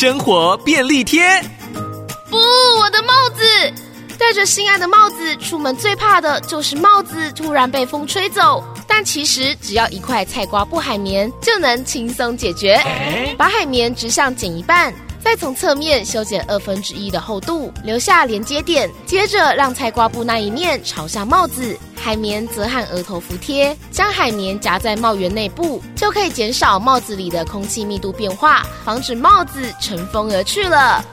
生活便利贴。不，我的帽子！戴着心爱的帽子出门，最怕的就是帽子突然被风吹走。但其实只要一块菜瓜布海绵就能轻松解决。把海绵直向剪一半，再从侧面修剪二分之一的厚度，留下连接点。接着让菜瓜布那一面朝向帽子，海绵则和额头服贴。将海绵夹在帽檐内部，就可以减少帽子里的空气密度变化，防止帽子乘风而去了。